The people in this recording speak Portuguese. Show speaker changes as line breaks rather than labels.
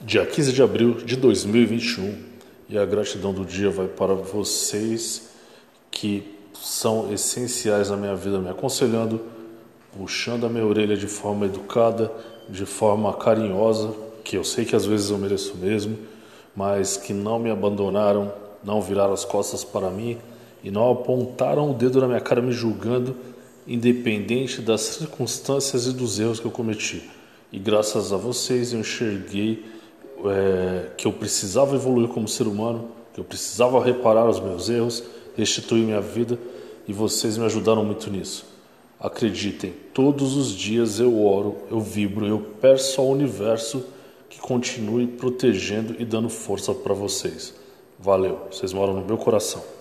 dia 15 de abril de 2021 e a gratidão do dia vai para vocês que são essenciais na minha vida, me aconselhando, puxando a minha orelha de forma educada, de forma carinhosa, que eu sei que às vezes eu mereço mesmo, mas que não me abandonaram, não viraram as costas para mim e não apontaram o dedo na minha cara me julgando, independente das circunstâncias e dos erros que eu cometi. E graças a vocês eu enxerguei é, que eu precisava evoluir como ser humano, que eu precisava reparar os meus erros, restituir minha vida e vocês me ajudaram muito nisso. Acreditem, todos os dias eu oro, eu vibro, eu peço ao universo que continue protegendo e dando força para vocês. Valeu, vocês moram no meu coração.